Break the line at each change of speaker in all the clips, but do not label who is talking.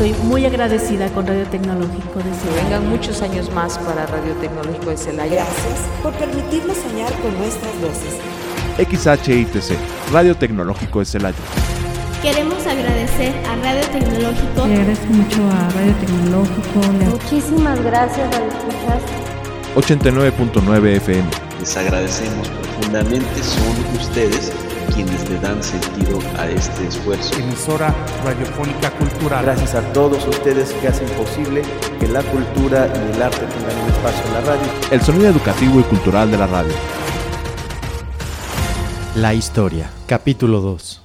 estoy muy agradecida con Radio Tecnológico de Celaya.
Que vengan muchos años más para Radio Tecnológico de Celaya.
Gracias por permitirnos soñar con nuestras voces.
XHITC, Radio Tecnológico de Celaya.
Queremos agradecer a Radio Tecnológico.
Le agradezco mucho a Radio Tecnológico.
Muchísimas gracias a escuchas.
89.9 FM.
Les agradecemos profundamente, son ustedes quienes le dan sentido a este esfuerzo.
Emisora radiofónica cultural.
Gracias a todos ustedes que hacen posible que la cultura y el arte tengan un espacio en la radio.
El sonido educativo y cultural de la radio.
La historia, capítulo 2.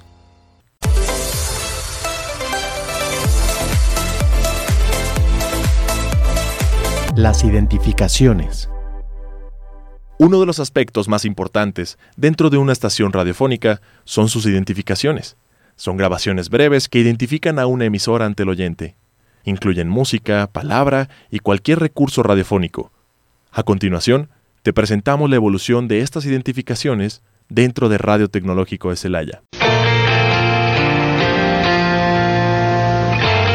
Las identificaciones.
Uno de los aspectos más importantes dentro de una estación radiofónica son sus identificaciones. Son grabaciones breves que identifican a una emisora ante el oyente. Incluyen música, palabra y cualquier recurso radiofónico. A continuación, te presentamos la evolución de estas identificaciones dentro de Radio Tecnológico de Celaya.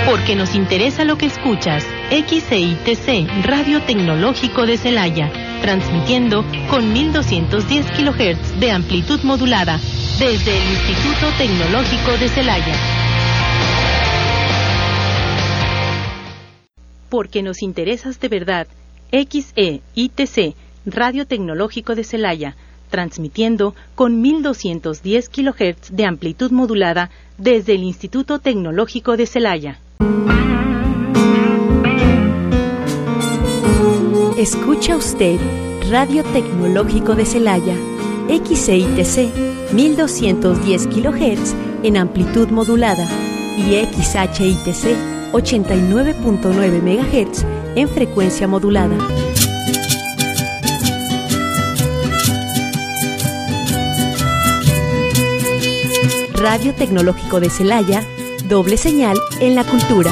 Porque nos interesa lo que escuchas. XEITC, Radio Tecnológico de Celaya, transmitiendo con 1210 kHz de amplitud modulada desde el Instituto Tecnológico de Celaya. Porque nos interesas de verdad. XEITC, Radio Tecnológico de Celaya, transmitiendo con 1210 kHz de amplitud modulada desde el Instituto Tecnológico de Celaya.
Escucha usted Radio Tecnológico de Celaya, XITC 1210 kHz en amplitud modulada y XHITC 89.9 MHz en frecuencia modulada. Radio Tecnológico de Celaya, doble señal en la cultura.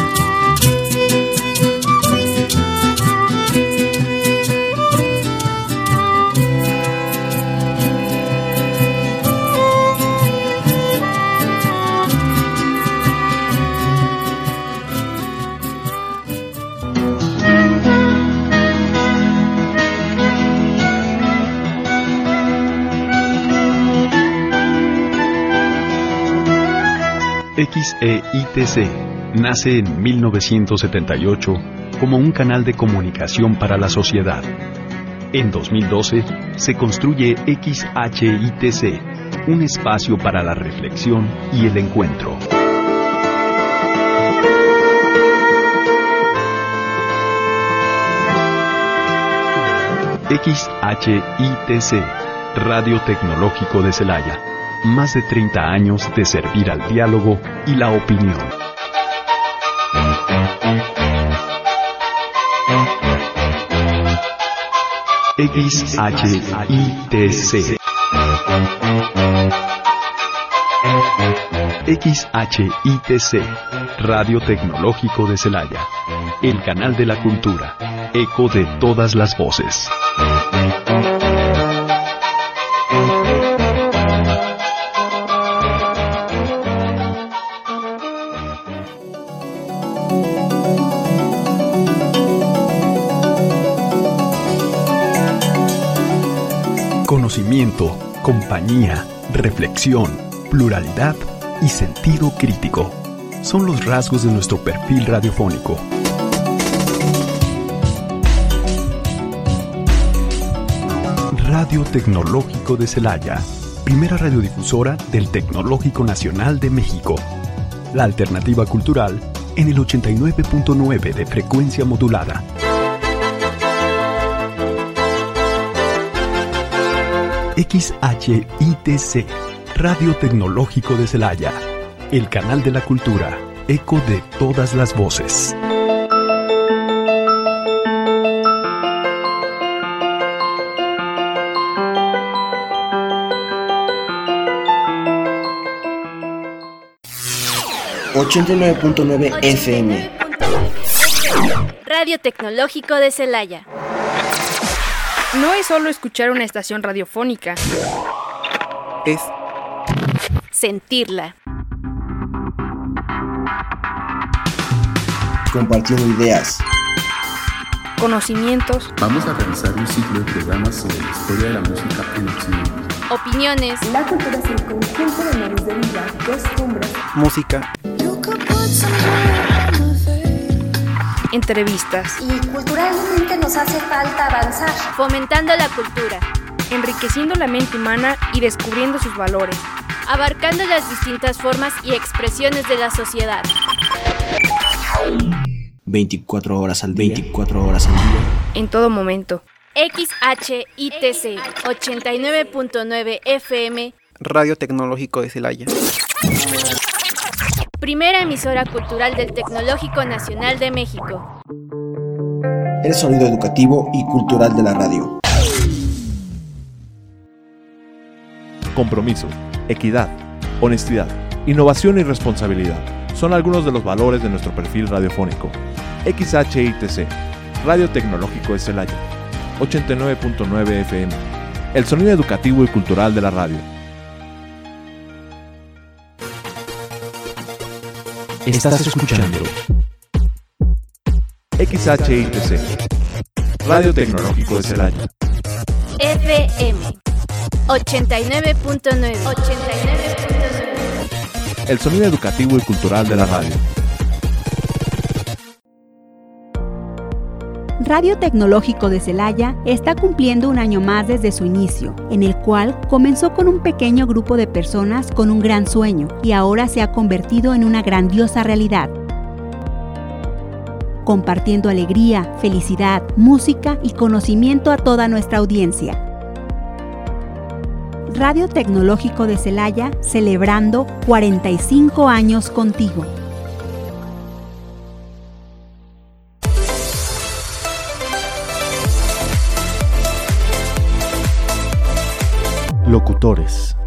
XEITC nace en 1978 como un canal de comunicación para la sociedad. En 2012 se construye XHITC, un espacio para la reflexión y el encuentro. XHITC, Radio Tecnológico de Celaya más de 30 años de servir al diálogo y la opinión. XHITC XHITC Radio Tecnológico de Celaya El canal de la cultura Eco de todas las voces Conocimiento, compañía, reflexión, pluralidad y sentido crítico son los rasgos de nuestro perfil radiofónico. Radio Tecnológico de Celaya, primera radiodifusora del Tecnológico Nacional de México. La alternativa cultural en el 89.9 de frecuencia modulada. XHITC, Radio Tecnológico de Celaya, el canal de la cultura, eco de todas las voces.
...89.9 FM...
Radio Tecnológico de Celaya.
No es solo escuchar una estación radiofónica.
Es
sentirla.
compartiendo ideas,
conocimientos,
Vamos a realizar un ciclo de programas sobre la historia de la música en Occidente.
opiniones,
La cultura es el conjunto de modos de vida, costumbres,
música,
entrevistas,
y culturalmente nos hace falta avanzar.
fomentando la cultura,
enriqueciendo la mente humana y descubriendo sus valores.
abarcando las distintas formas y expresiones de la sociedad.
24 horas al día, 24 horas al día.
En todo momento.
XHITC 89.9 FM,
Radio Tecnológico de Celaya.
Primera emisora cultural del Tecnológico Nacional de México.
El sonido educativo y cultural de la radio.
Compromiso, equidad, honestidad, innovación y responsabilidad son algunos de los valores de nuestro perfil radiofónico. XHITC, Radio Tecnológico de Celaya, 89.9 FM, el sonido educativo y cultural de la radio.
Estás escuchando
XHITC, Radio Tecnológico de Celaya.
FM 89.9 89.9
el sonido educativo y cultural de la radio.
Radio Tecnológico de Celaya está cumpliendo un año más desde su inicio, en el cual comenzó con un pequeño grupo de personas con un gran sueño y ahora se ha convertido en una grandiosa realidad. Compartiendo alegría, felicidad, música y conocimiento a toda nuestra audiencia. Radio Tecnológico de Celaya celebrando 45 años contigo.
Locutores.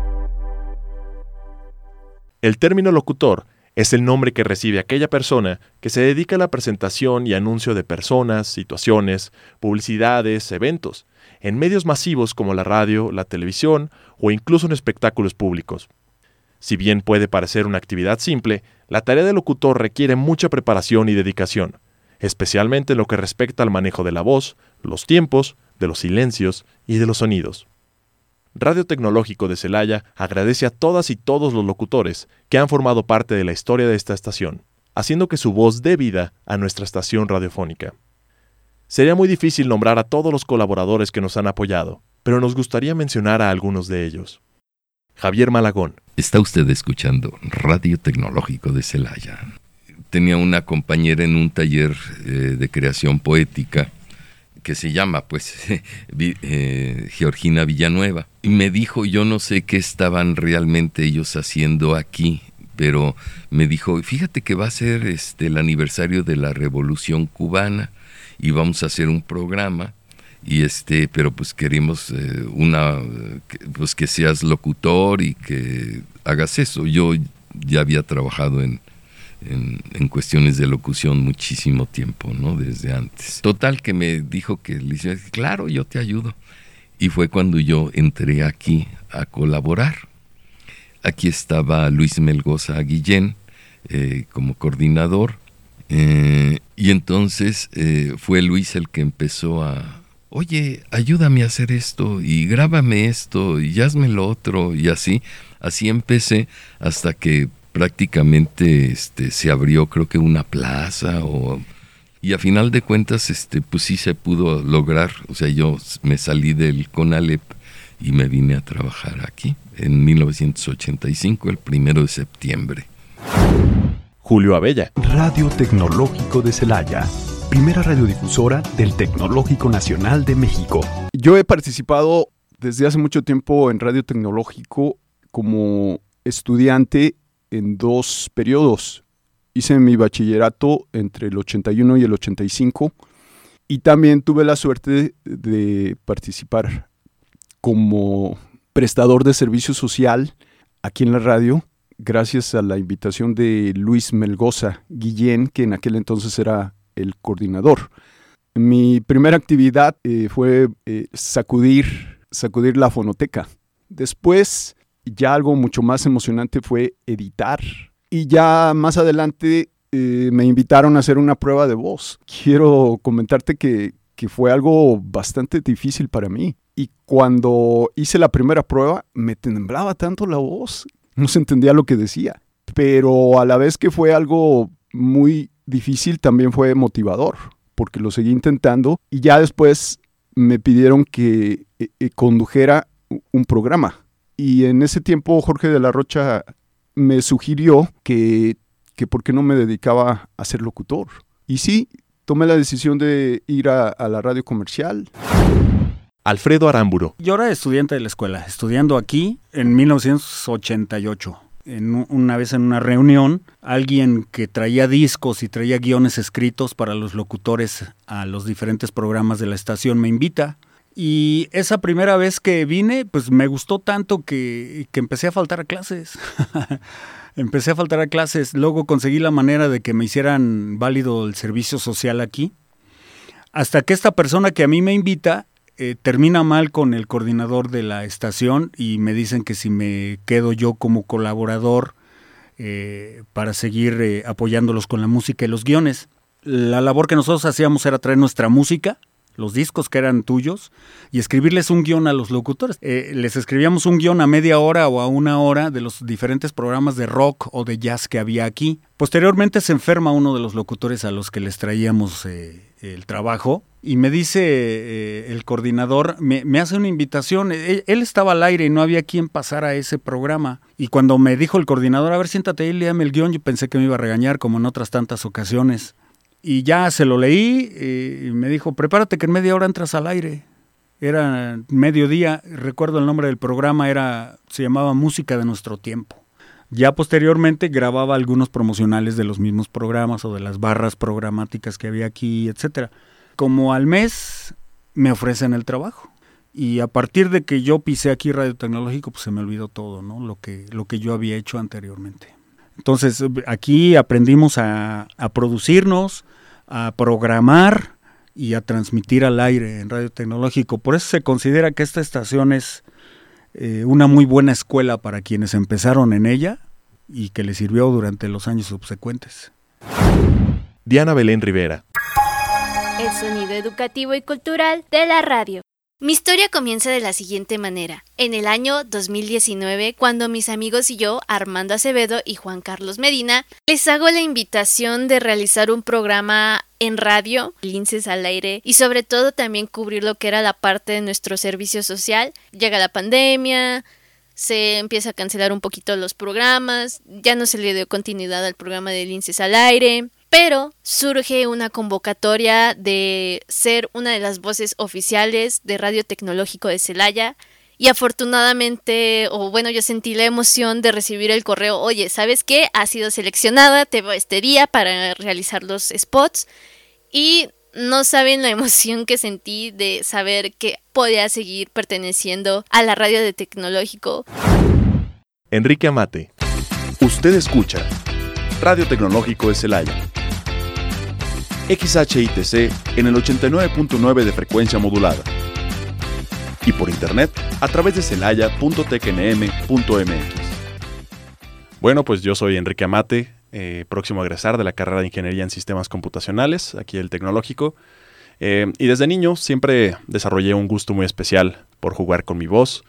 El término locutor es el nombre que recibe aquella persona que se dedica a la presentación y anuncio de personas, situaciones, publicidades, eventos, en medios masivos como la radio, la televisión o incluso en espectáculos públicos. Si bien puede parecer una actividad simple, la tarea de locutor requiere mucha preparación y dedicación, especialmente en lo que respecta al manejo de la voz, los tiempos, de los silencios y de los sonidos. Radio Tecnológico de Celaya agradece a todas y todos los locutores que han formado parte de la historia de esta estación, haciendo que su voz dé vida a nuestra estación radiofónica. Sería muy difícil nombrar a todos los colaboradores que nos han apoyado, pero nos gustaría mencionar a algunos de ellos. Javier Malagón.
Está usted escuchando Radio Tecnológico de Celaya. Tenía una compañera en un taller eh, de creación poética que se llama pues eh, Georgina Villanueva. Y me dijo, yo no sé qué estaban realmente ellos haciendo aquí, pero me dijo, fíjate que va a ser este, el aniversario de la Revolución Cubana y vamos a hacer un programa y este pero pues queremos eh, una pues que seas locutor y que hagas eso yo ya había trabajado en, en, en, cuestiones de locución muchísimo tiempo no desde antes. Total que me dijo que le dije claro yo te ayudo y fue cuando yo entré aquí a colaborar. Aquí estaba Luis Melgoza Guillén eh, como coordinador eh, y entonces eh, fue Luis el que empezó a, oye, ayúdame a hacer esto y grábame esto y hazme lo otro y así. Así empecé hasta que prácticamente este, se abrió creo que una plaza o... Y a final de cuentas, este, pues sí se pudo lograr. O sea, yo me salí del CONALEP y me vine a trabajar aquí en 1985, el primero de septiembre.
Julio Abella.
Radio Tecnológico de Celaya, primera radiodifusora del Tecnológico Nacional de México.
Yo he participado desde hace mucho tiempo en Radio Tecnológico como estudiante en dos periodos. Hice mi bachillerato entre el 81 y el 85 y también tuve la suerte de participar como prestador de servicio social aquí en la radio gracias a la invitación de Luis Melgoza Guillén, que en aquel entonces era el coordinador. Mi primera actividad eh, fue eh, sacudir, sacudir la fonoteca. Después, ya algo mucho más emocionante fue editar. Y ya más adelante eh, me invitaron a hacer una prueba de voz. Quiero comentarte que, que fue algo bastante difícil para mí. Y cuando hice la primera prueba, me temblaba tanto la voz, no se entendía lo que decía. Pero a la vez que fue algo muy difícil, también fue motivador, porque lo seguí intentando y ya después me pidieron que eh, eh, condujera un programa. Y en ese tiempo Jorge de la Rocha me sugirió que, que por qué no me dedicaba a ser locutor. Y sí, tomé la decisión de ir a, a la radio comercial.
Alfredo Aramburo.
Yo era estudiante de la escuela, estudiando aquí en 1988. En una vez en una reunión, alguien que traía discos y traía guiones escritos para los locutores a los diferentes programas de la estación me invita. Y esa primera vez que vine, pues me gustó tanto que, que empecé a faltar a clases. empecé a faltar a clases. Luego conseguí la manera de que me hicieran válido el servicio social aquí. Hasta que esta persona que a mí me invita eh, termina mal con el coordinador de la estación y me dicen que si me quedo yo como colaborador eh, para seguir eh, apoyándolos con la música y los guiones. La labor que nosotros hacíamos era traer nuestra música, los discos que eran tuyos, y escribirles un guion a los locutores. les escribíamos un guion a media hora o a una hora de los diferentes programas de rock o de jazz que había aquí. Posteriormente se enferma uno de los locutores a los que les traíamos el trabajo y me dice eh, el coordinador, me, hace una invitación, él, estaba al aire y no había quien pasara a ese programa. Y cuando me dijo el coordinador, a ver, siéntate ahí, léame el guion, yo pensé que me iba a regañar como en otras tantas ocasiones. Y ya se lo leí eh, y me dijo, prepárate que en media hora entras al aire. Era mediodía, recuerdo el nombre del programa, era, se llamaba Música de Nuestro Tiempo. Ya posteriormente grababa algunos promocionales de los mismos programas o de las barras programáticas que había aquí, etcétera como al mes me ofrecen el trabajo. Y a partir de que yo pisé aquí Radio Tecnológico, pues se me olvidó todo, ¿no? Lo que, lo que yo había hecho anteriormente. Entonces, aquí aprendimos a, producirnos, a programar y a transmitir al aire en Radio Tecnológico. Por eso se considera que esta estación es eh, una muy buena escuela para quienes empezaron en ella y que le sirvió durante los años subsecuentes.
Diana Belén Rivera
el sonido educativo y cultural de la radio. Mi historia comienza de la siguiente manera. En el año 2019, cuando mis amigos y yo, Armando Acevedo y Juan Carlos Medina, les hago la invitación de realizar un programa en radio, linces al aire y sobre todo también cubrir lo que era la parte de nuestro servicio social. Llega la pandemia, se empieza a cancelar un poquito los programas, ya no se le dio continuidad al programa de linces al aire. Pero surge una convocatoria de ser una de las voces oficiales de Radio Tecnológico de Celaya. Y afortunadamente, o bueno, yo sentí la emoción de recibir el correo, oye, ¿sabes qué? Ha sido seleccionada, te veo este día para realizar los spots. Y no saben la emoción que sentí de saber que podía seguir perteneciendo a la radio de tecnológico.
Enrique Amate. Usted escucha Radio Tecnológico de Celaya. XHITC en el 89.9 de frecuencia modulada. Y por internet a través de celaya.tecnm.mx. Bueno, pues yo soy Enrique Amate, eh, próximo a egresar de la carrera de Ingeniería en Sistemas Computacionales, aquí el Tecnológico. Eh, y desde niño siempre desarrollé un gusto muy especial por jugar con mi voz,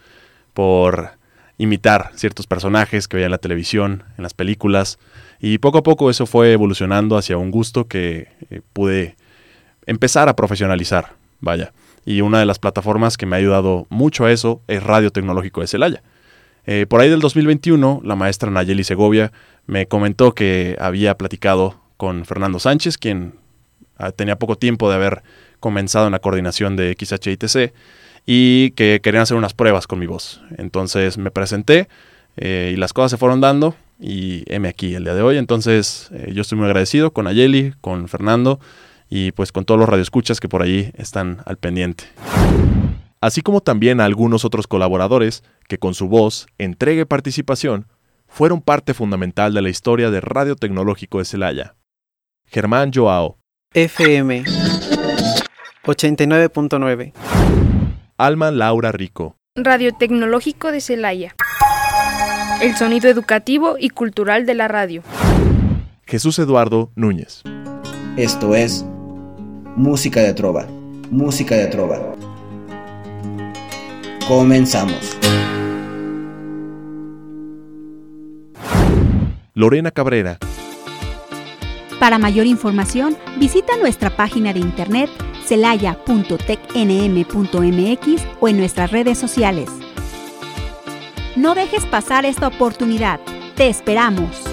por imitar ciertos personajes que veía en la televisión, en las películas, y poco a poco eso fue evolucionando hacia un gusto que eh, pude empezar a profesionalizar, vaya. Y una de las plataformas que me ha ayudado mucho a eso es Radio Tecnológico de Celaya. Eh, por ahí del 2021, la maestra Nayeli Segovia me comentó que había platicado con Fernando Sánchez, quien ah, tenía poco tiempo de haber comenzado en la coordinación de XHITC y que querían hacer unas pruebas con mi voz. Entonces me presenté eh, y las cosas se fueron dando y heme aquí el día de hoy. Entonces, eh, yo estoy muy agradecido con Ayeli, con Fernando y pues con todos los radioescuchas que por allí están al pendiente. Así como también a algunos otros colaboradores que con su voz, entrega y participación fueron parte fundamental de la historia de Radio Tecnológico de Celaya. Germán Joao.
FM 89.9.
Alma Laura Rico.
Radio Tecnológico de Celaya el sonido educativo y cultural de la radio.
Jesús Eduardo Núñez.
Esto es Música de Trova, Música de Trova. Comenzamos.
Lorena Cabrera.
Para mayor información, visita nuestra página de internet celaya.tecnm.mx o en nuestras redes sociales. No dejes pasar esta oportunidad. Te esperamos.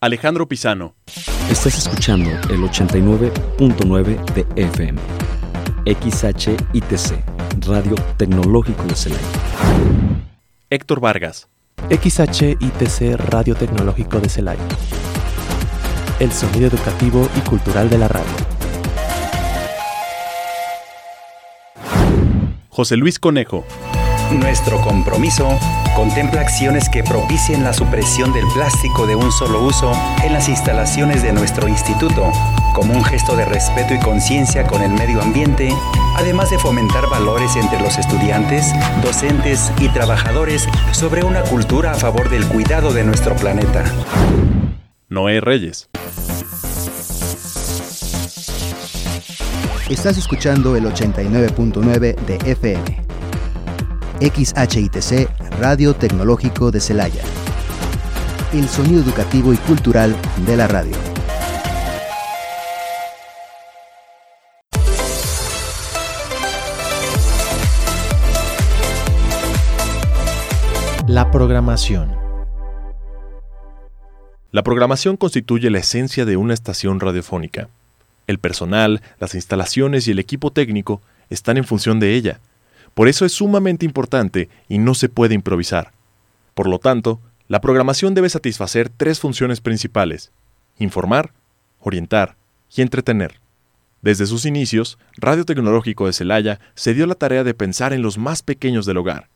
Alejandro Pisano.
Estás escuchando el 89.9 de FM. XHITC, Radio Tecnológico de Celaya.
Héctor Vargas.
XHITC Radio Tecnológico de Celaya. El sonido educativo y cultural de la radio.
José Luis Conejo.
Nuestro compromiso contempla acciones que propicien la supresión del plástico de un solo uso en las instalaciones de nuestro instituto, como un gesto de respeto y conciencia con el medio ambiente, además de fomentar valores entre los estudiantes, docentes y trabajadores sobre una cultura a favor del cuidado de nuestro planeta.
Noé Reyes.
Estás escuchando el 89.9 de FM. XHITC Radio Tecnológico de Celaya. El sonido educativo y cultural de la radio.
La programación.
La programación constituye la esencia de una estación radiofónica. El personal, las instalaciones y el equipo técnico están en función de ella. Por eso es sumamente importante y no se puede improvisar. Por lo tanto, la programación debe satisfacer tres funciones principales. Informar, orientar y entretener. Desde sus inicios, Radio Tecnológico de Celaya se dio la tarea de pensar en los más pequeños del hogar.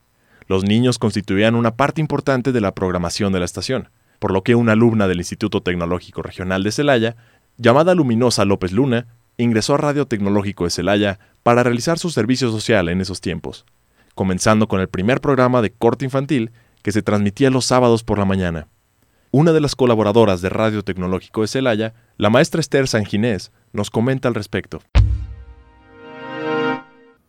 Los niños constituían una parte importante de la programación de la estación, por lo que una alumna del Instituto Tecnológico Regional de Celaya, llamada Luminosa López Luna, ingresó a Radio Tecnológico de Celaya para realizar su servicio social en esos tiempos, comenzando con el primer programa de corte infantil que se transmitía los sábados por la mañana. Una de las colaboradoras de Radio Tecnológico de Celaya, la maestra Esther Sanginés, nos comenta al respecto.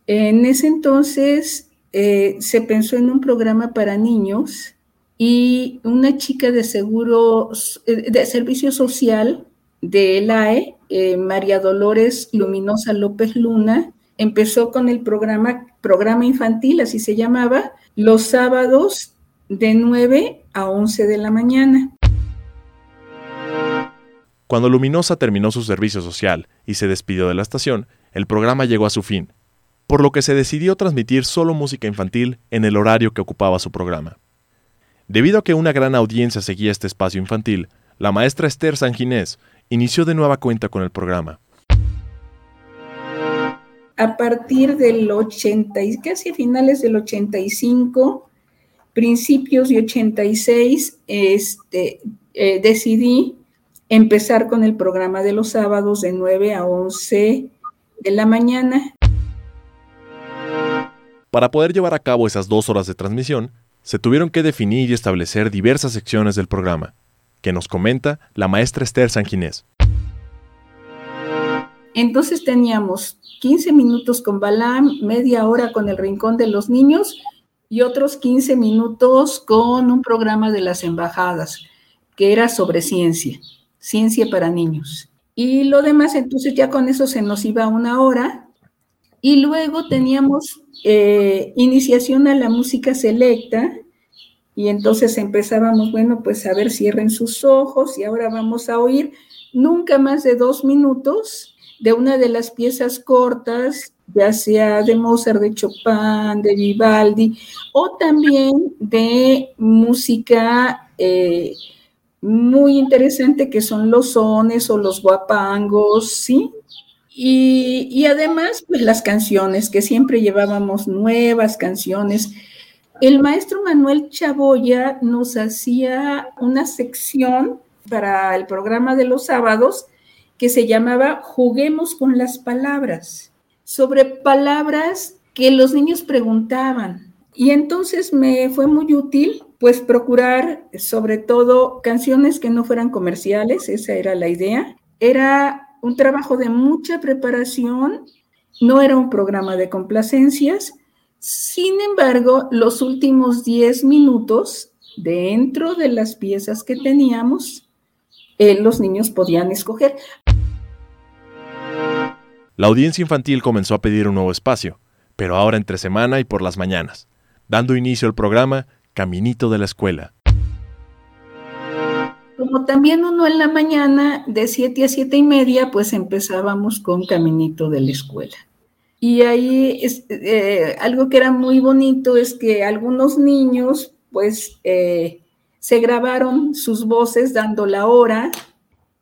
En ese entonces eh, se pensó en un programa para niños y una chica de seguro, eh, de servicio social de ELAE, eh, María Dolores Luminosa López Luna, empezó con el programa, programa infantil, así se llamaba, los sábados de 9 a 11 de la mañana.
Cuando Luminosa terminó su servicio social y se despidió de la estación, el programa llegó a su fin, por lo que se decidió transmitir solo música infantil en el horario que ocupaba su programa. Debido a que una gran audiencia seguía este espacio infantil, la maestra Esther Sanginés inició de nueva cuenta con el programa.
A partir del 80, casi finales del 85, principios de 86, este, eh, decidí empezar con el programa de los sábados de 9 a 11 de la mañana.
Para poder llevar a cabo esas dos horas de transmisión, se tuvieron que definir y establecer diversas secciones del programa, que nos comenta la maestra Esther Sanginés.
Entonces teníamos 15 minutos con Balam, media hora con el Rincón de los Niños y otros 15 minutos con un programa de las embajadas, que era sobre ciencia, ciencia para niños. Y lo demás, entonces ya con eso se nos iba una hora. Y luego teníamos eh, iniciación a la música selecta, y entonces empezábamos, bueno, pues a ver, cierren sus ojos y ahora vamos a oír nunca más de dos minutos de una de las piezas cortas, ya sea de Mozart, de Chopin, de Vivaldi, o también de música eh, muy interesante que son los sones o los guapangos, ¿sí? Y, además, pues las canciones, que siempre llevábamos nuevas canciones el maestro Manuel Chaboya nos hacía una sección para el programa de los sábados que se llamaba Juguemos con las palabras, sobre palabras que los niños preguntaban. Y entonces me fue muy útil pues procurar sobre todo canciones que no fueran comerciales, esa era la idea. Era un trabajo de mucha preparación, no era un programa de complacencias. Sin embargo, los últimos 10 minutos dentro de las piezas que teníamos, eh, los niños podían escoger.
La audiencia infantil comenzó a pedir un nuevo espacio, pero ahora entre semana y por las mañanas, dando inicio al programa Caminito de la Escuela.
Como también uno en la mañana, de 7 a 7 y media, pues empezábamos con Caminito de la Escuela. Y ahí es, eh, algo que era muy bonito es que algunos niños pues eh, se grabaron sus voces dando la hora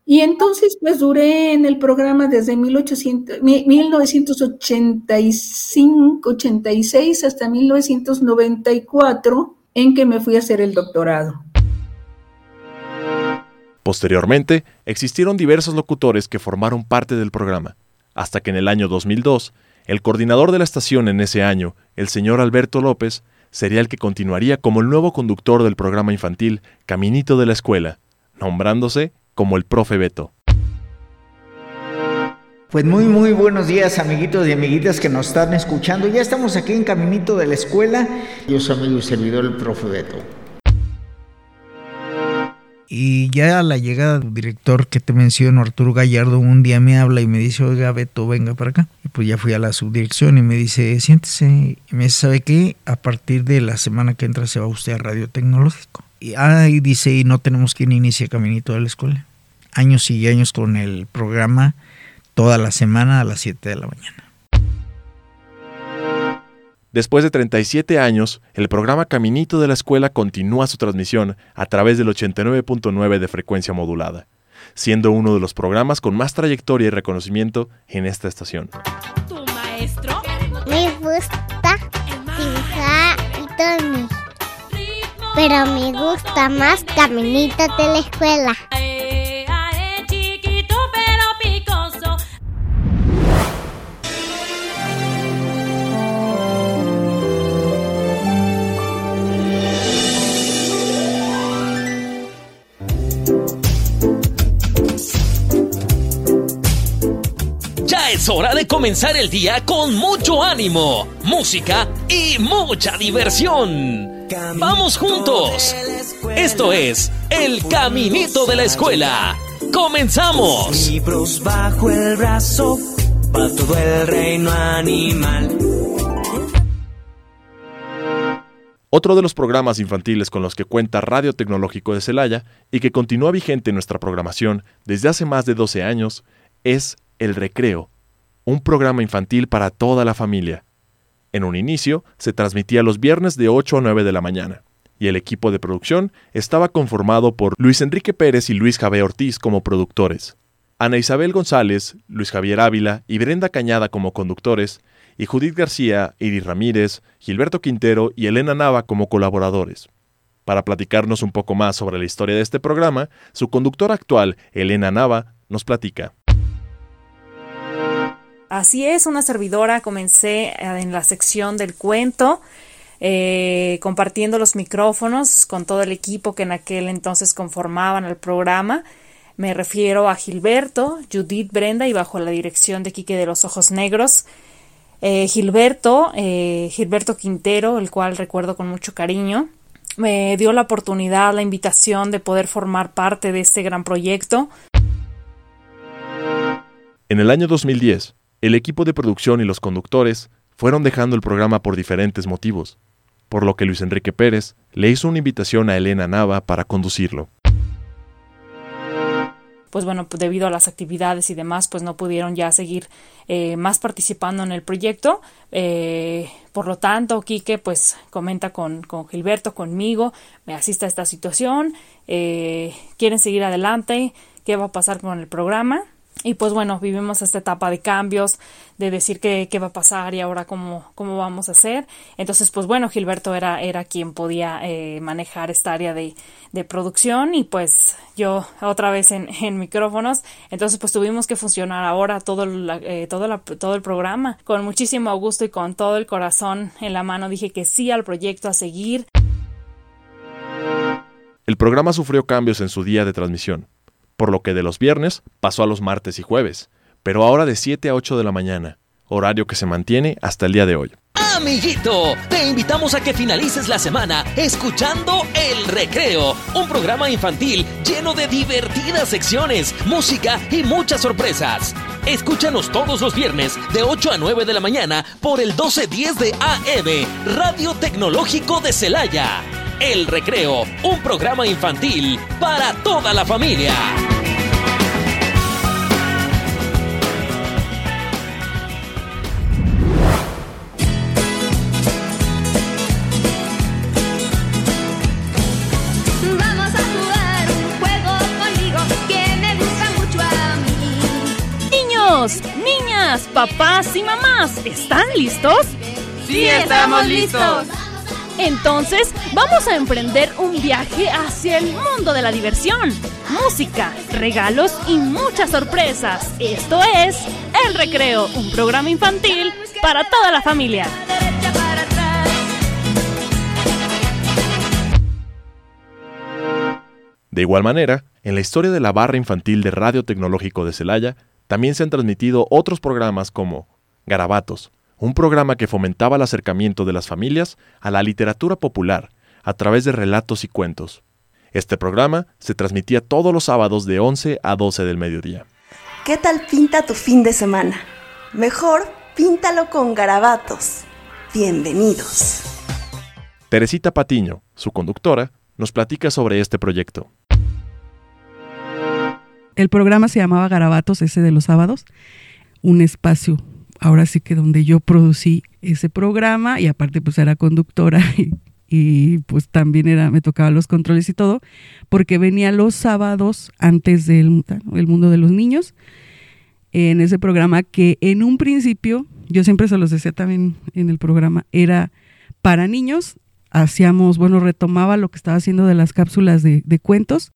y entonces pues duré en el programa desde 1800, 1985, 86 hasta 1994 en que me fui a hacer el doctorado.
Posteriormente, existieron diversos locutores que formaron parte del programa, hasta que en el año 2002, el coordinador de la estación en ese año, el señor Alberto López, sería el que continuaría como el nuevo conductor del programa infantil Caminito de la Escuela, nombrándose como el profe Beto.
Pues muy muy buenos días amiguitos y amiguitas que nos están escuchando. Ya estamos aquí en Caminito de la Escuela. Yo soy amigo y servidor el profe Beto.
Y ya a la llegada del director que te menciono, Arturo Gallardo, un día me habla y me dice, oiga, Beto, venga para acá. Y pues ya fui a la subdirección y me dice, siéntese. Y me dice, ¿sabe qué? A partir de la semana que entra se va usted a Radio Tecnológico. Y, ah, dice, y no tenemos quien inicie Caminito de la Escuela. Años y años con el programa, toda la semana a las 7 de la mañana.
Después de 37 años, el programa Caminito de la Escuela continúa su transmisión a través del 89.9 de frecuencia modulada, siendo uno de los programas con más trayectoria y reconocimiento en esta estación.
¿Tu maestro? Me gusta y dormir. Pero me gusta más Caminito de la Escuela.
Es hora de comenzar el día con mucho ánimo, música y mucha diversión. Vamos juntos. Esto es El Caminito de la Escuela. ¡Comenzamos!
Libros bajo el brazo, para todo el reino animal.
Otro de los programas infantiles con los que cuenta Radio Tecnológico de Celaya y que continúa vigente en nuestra programación desde hace más de 12 años es El Recreo, un programa infantil para toda la familia. En un inicio, se transmitía los viernes de 8 a 9 de la mañana, y el equipo de producción estaba conformado por Luis Enrique Pérez y Luis Javier Ortiz como productores, Ana Isabel González, Luis Javier Ávila y Brenda Cañada como conductores, y Judith García, Iris Ramírez, Gilberto Quintero y Elena Nava como colaboradores. Para platicarnos un poco más sobre la historia de este programa, su conductora actual, Elena Nava, nos platica.
Así es, una servidora comencé eh, en la sección del cuento, eh, compartiendo los micrófonos con todo el equipo que en aquel entonces conformaban el programa. Me refiero a Gilberto, Judith Brenda y bajo la dirección de Quique de los Ojos Negros. Eh, Gilberto, Gilberto Quintero, el cual recuerdo con mucho cariño, me dio la oportunidad, la invitación de poder formar parte de este gran proyecto.
En el año 2010, el equipo de producción y los conductores fueron dejando el programa por diferentes motivos, por lo que Luis Enrique Pérez le hizo una invitación a Elena Nava para conducirlo.
Pues bueno, pues debido a las actividades y demás, pues no pudieron ya seguir eh, más participando en el proyecto. Eh, por lo tanto, Quique pues comenta con, con, Gilberto, conmigo, me asista a esta situación, eh, quieren seguir adelante, qué va a pasar con el programa. Y pues bueno, vivimos esta etapa de cambios, de decir qué, qué va a pasar y ahora cómo, cómo vamos a hacer. Entonces, pues bueno, Gilberto era, era quien podía eh, manejar esta área de, de, producción y pues yo otra vez en, micrófonos. Entonces, pues tuvimos que funcionar ahora todo, eh, todo, todo el programa. Con muchísimo gusto y con todo el corazón en la mano dije que sí al proyecto a seguir.
el programa sufrió cambios en su día de transmisión, por lo que de los viernes pasó a los martes y jueves, pero ahora de 7 a 8 de la mañana, horario que se mantiene hasta el día de hoy.
Amiguito, te invitamos a que finalices la semana escuchando El Recreo, un programa infantil lleno de divertidas secciones, música y muchas sorpresas. Escúchanos todos los viernes de 8 a 9 de la mañana por el 1210 de AM, Radio Tecnológico de Celaya. El Recreo, un programa infantil para toda la familia.
Vamos a jugar un juego conmigo que me gusta mucho a mí.
Niños, niñas, papás y mamás, ¿están listos?
Sí, estamos listos.
Entonces, vamos a emprender un viaje hacia el mundo de la diversión, música, regalos y muchas sorpresas. Esto es El Recreo, un programa infantil para toda la familia.
De igual manera, en la historia de la barra infantil de Radio Tecnológico de Celaya, también se han transmitido otros programas como Garabatos, un programa que fomentaba el acercamiento de las familias a la literatura popular a través de relatos y cuentos. Este programa se transmitía todos los sábados de 11 a 12 del mediodía.
¿Qué tal pinta tu fin de semana? Mejor píntalo con garabatos. Bienvenidos.
Teresita Patiño, su conductora, nos platica sobre este proyecto.
El programa se llamaba Garabatos, ese de los sábados, un espacio, ahora sí que donde yo producí ese programa y aparte pues era conductora y, pues también era, me tocaba los controles y todo, porque venía los sábados antes del el mundo de los niños, en ese programa que en un principio, yo siempre se los decía también en el programa, era para niños, hacíamos, bueno, retomaba lo que estaba haciendo de las cápsulas de, de cuentos.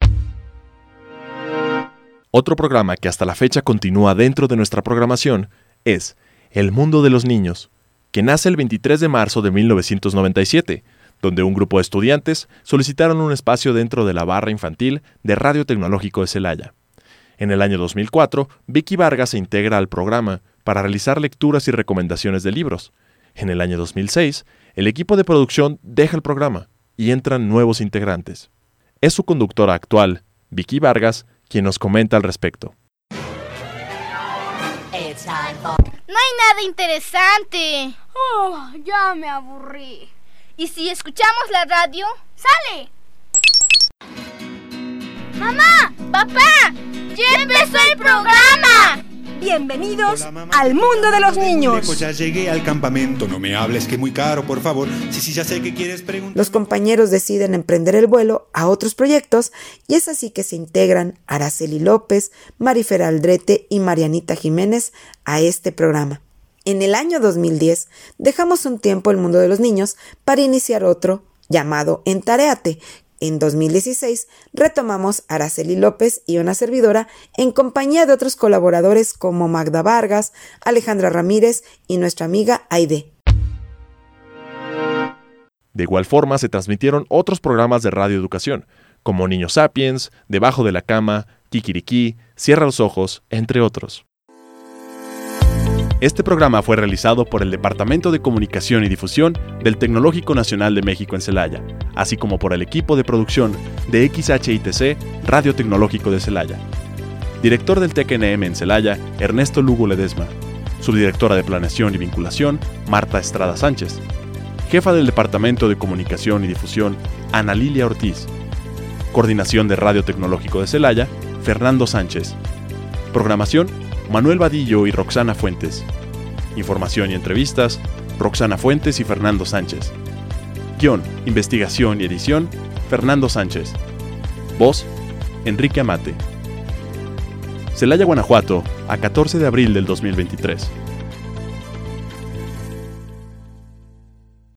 Otro programa que hasta la fecha continúa dentro de nuestra programación es El Mundo de los Niños, que nace el 23 de marzo de 1997, donde un grupo de estudiantes solicitaron un espacio dentro de la barra infantil de Radio Tecnológico de Celaya. En el año 2004, Vicky Vargas se integra al programa para realizar lecturas y recomendaciones de libros. En el año 2006, el equipo de producción deja el programa y entran nuevos integrantes. Es su conductora actual, Vicky Vargas, quien nos comenta al respecto.
No hay nada interesante. Oh, ya me aburrí. ¿Y si escuchamos la radio? ¡Sale! ¡Mamá! ¡Papá! ¡Ya empezó el programa!
Bienvenidos al mundo de los niños.
Ya llegué al campamento, no me hables que muy caro, por favor. Sí, sí, ya sé que quieres preguntar.
Los compañeros deciden emprender el vuelo a otros proyectos y es así que se integran Araceli López, Marifer Aldrete y Marianita Jiménez a este programa. En el año 2010 dejamos un tiempo el mundo de los niños para iniciar otro llamado Entareate, en 2016 retomamos Araceli López y una servidora en compañía de otros colaboradores como Magda Vargas, Alejandra Ramírez y nuestra amiga Aide.
De igual forma se transmitieron otros programas de radioeducación, como Niños Sapiens, Debajo de la Cama, Kikiriki, Cierra los Ojos, entre otros. Este programa fue realizado por el Departamento de Comunicación y Difusión del Tecnológico Nacional de México en Celaya, así como por el equipo de producción de XHITC Radio Tecnológico de Celaya. Director del TECNM en Celaya, Ernesto Lugo Ledesma. Subdirectora de Planeación y Vinculación, Marta Estrada Sánchez. Jefa del Departamento de Comunicación y Difusión, Ana Lilia Ortiz. Coordinación de Radio Tecnológico de Celaya, Fernando Sánchez. Programación, Manuel Vadillo y Roxana Fuentes. Información y entrevistas, Roxana Fuentes y Fernando Sánchez. Guión, investigación y edición, Fernando Sánchez. Voz, Enrique Amate. Celaya, Guanajuato, a 14 de abril del 2023.